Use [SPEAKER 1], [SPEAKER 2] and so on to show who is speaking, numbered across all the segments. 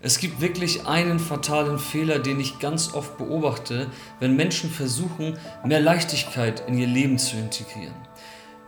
[SPEAKER 1] Es gibt wirklich einen fatalen Fehler, den ich ganz oft beobachte, wenn Menschen versuchen, mehr Leichtigkeit in ihr Leben zu integrieren.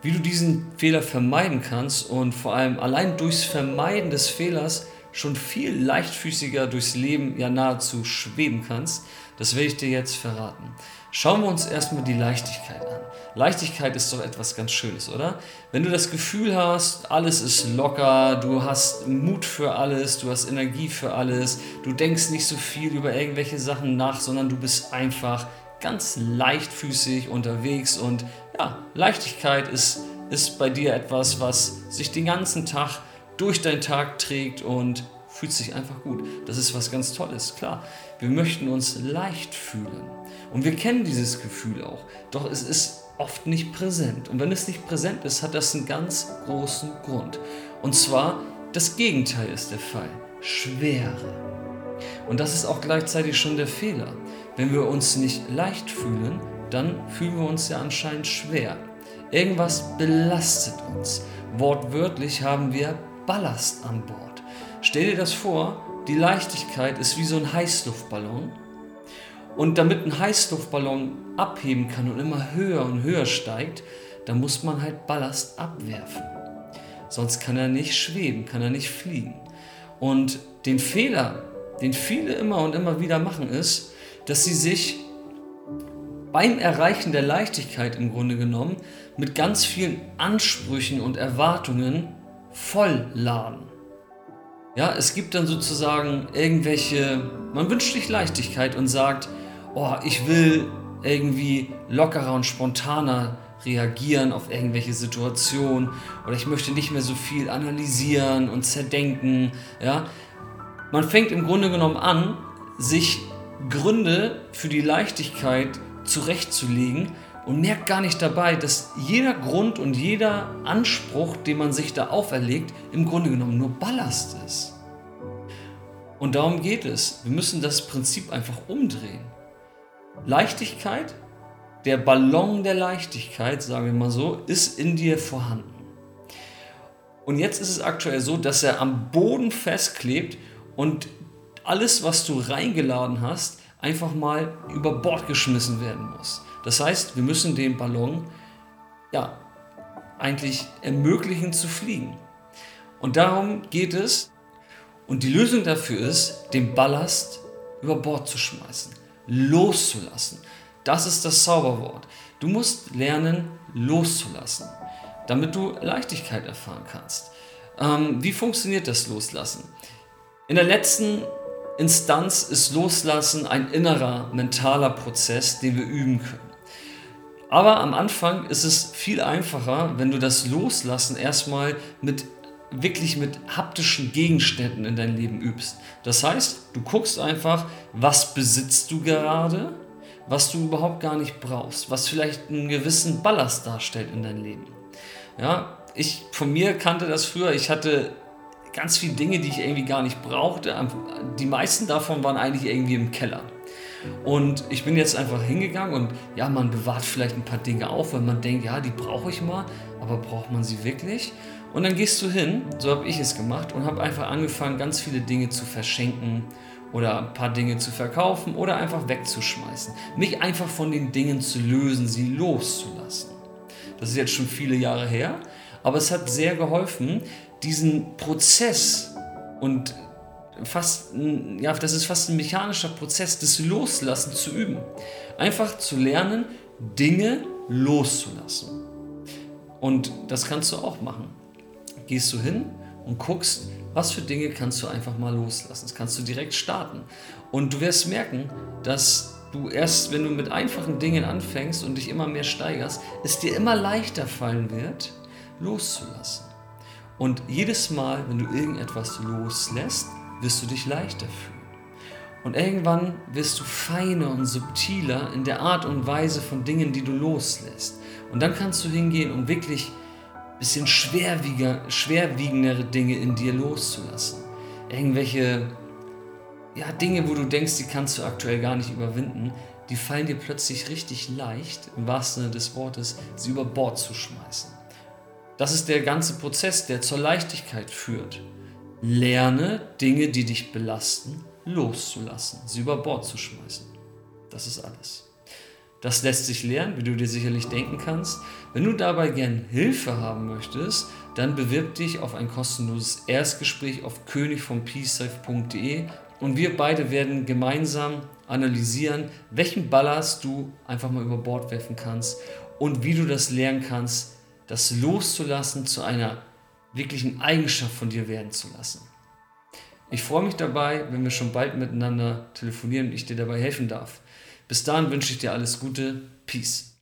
[SPEAKER 1] Wie du diesen Fehler vermeiden kannst und vor allem allein durchs Vermeiden des Fehlers schon viel leichtfüßiger durchs Leben ja nahezu schweben kannst, das werde ich dir jetzt verraten. Schauen wir uns erstmal die Leichtigkeit an. Leichtigkeit ist doch etwas ganz Schönes, oder? Wenn du das Gefühl hast, alles ist locker, du hast Mut für alles, du hast Energie für alles, du denkst nicht so viel über irgendwelche Sachen nach, sondern du bist einfach ganz leichtfüßig unterwegs und ja, Leichtigkeit ist, ist bei dir etwas, was sich den ganzen Tag durch deinen Tag trägt und fühlt sich einfach gut. Das ist was ganz Tolles, klar. Wir möchten uns leicht fühlen. Und wir kennen dieses Gefühl auch. Doch es ist oft nicht präsent. Und wenn es nicht präsent ist, hat das einen ganz großen Grund. Und zwar, das Gegenteil ist der Fall. Schwere. Und das ist auch gleichzeitig schon der Fehler. Wenn wir uns nicht leicht fühlen, dann fühlen wir uns ja anscheinend schwer. Irgendwas belastet uns. Wortwörtlich haben wir Ballast an Bord. Stell dir das vor, die Leichtigkeit ist wie so ein Heißluftballon und damit ein Heißluftballon abheben kann und immer höher und höher steigt, da muss man halt Ballast abwerfen. Sonst kann er nicht schweben, kann er nicht fliegen. Und den Fehler, den viele immer und immer wieder machen, ist, dass sie sich beim Erreichen der Leichtigkeit im Grunde genommen mit ganz vielen Ansprüchen und Erwartungen vollladen. Ja, es gibt dann sozusagen irgendwelche, man wünscht sich Leichtigkeit und sagt, oh, ich will irgendwie lockerer und spontaner reagieren auf irgendwelche Situationen oder ich möchte nicht mehr so viel analysieren und zerdenken. Ja? Man fängt im Grunde genommen an, sich Gründe für die Leichtigkeit zurechtzulegen und merkt gar nicht dabei, dass jeder Grund und jeder Anspruch, den man sich da auferlegt, im Grunde genommen nur Ballast ist. Und darum geht es. Wir müssen das Prinzip einfach umdrehen. Leichtigkeit, der Ballon der Leichtigkeit, sagen wir mal so, ist in dir vorhanden. Und jetzt ist es aktuell so, dass er am Boden festklebt und alles, was du reingeladen hast, einfach mal über Bord geschmissen werden muss. Das heißt, wir müssen den Ballon ja eigentlich ermöglichen zu fliegen. Und darum geht es. Und die Lösung dafür ist, den Ballast über Bord zu schmeißen loszulassen. Das ist das Zauberwort. Du musst lernen, loszulassen, damit du Leichtigkeit erfahren kannst. Ähm, wie funktioniert das Loslassen? In der letzten Instanz ist Loslassen ein innerer mentaler Prozess, den wir üben können. Aber am Anfang ist es viel einfacher, wenn du das Loslassen erstmal mit wirklich mit haptischen Gegenständen in dein Leben übst. Das heißt, du guckst einfach, was besitzt du gerade, was du überhaupt gar nicht brauchst, was vielleicht einen gewissen Ballast darstellt in dein Leben. Ja, ich von mir kannte das früher, ich hatte ganz viele Dinge, die ich irgendwie gar nicht brauchte. Die meisten davon waren eigentlich irgendwie im Keller. Und ich bin jetzt einfach hingegangen und ja, man bewahrt vielleicht ein paar Dinge auf, weil man denkt, ja, die brauche ich mal, aber braucht man sie wirklich? Und dann gehst du hin, so habe ich es gemacht, und habe einfach angefangen, ganz viele Dinge zu verschenken oder ein paar Dinge zu verkaufen oder einfach wegzuschmeißen. Mich einfach von den Dingen zu lösen, sie loszulassen. Das ist jetzt schon viele Jahre her, aber es hat sehr geholfen, diesen Prozess und fast, ja, das ist fast ein mechanischer Prozess des Loslassen zu üben. Einfach zu lernen, Dinge loszulassen. Und das kannst du auch machen gehst du hin und guckst, was für Dinge kannst du einfach mal loslassen. Das kannst du direkt starten. Und du wirst merken, dass du erst, wenn du mit einfachen Dingen anfängst und dich immer mehr steigerst, es dir immer leichter fallen wird, loszulassen. Und jedes Mal, wenn du irgendetwas loslässt, wirst du dich leichter fühlen. Und irgendwann wirst du feiner und subtiler in der Art und Weise von Dingen, die du loslässt. Und dann kannst du hingehen und wirklich bisschen schwerwiegendere Dinge in dir loszulassen. Irgendwelche ja, Dinge, wo du denkst, die kannst du aktuell gar nicht überwinden, die fallen dir plötzlich richtig leicht, im wahrsten Sinne des Wortes, sie über Bord zu schmeißen. Das ist der ganze Prozess, der zur Leichtigkeit führt. Lerne Dinge, die dich belasten, loszulassen, sie über Bord zu schmeißen. Das ist alles. Das lässt sich lernen, wie du dir sicherlich denken kannst. Wenn du dabei gern Hilfe haben möchtest, dann bewirb dich auf ein kostenloses Erstgespräch auf königvompeacesafe.de und wir beide werden gemeinsam analysieren, welchen Ballast du einfach mal über Bord werfen kannst und wie du das lernen kannst, das loszulassen zu einer wirklichen Eigenschaft von dir werden zu lassen. Ich freue mich dabei, wenn wir schon bald miteinander telefonieren und ich dir dabei helfen darf. Bis dahin wünsche ich dir alles Gute. Peace.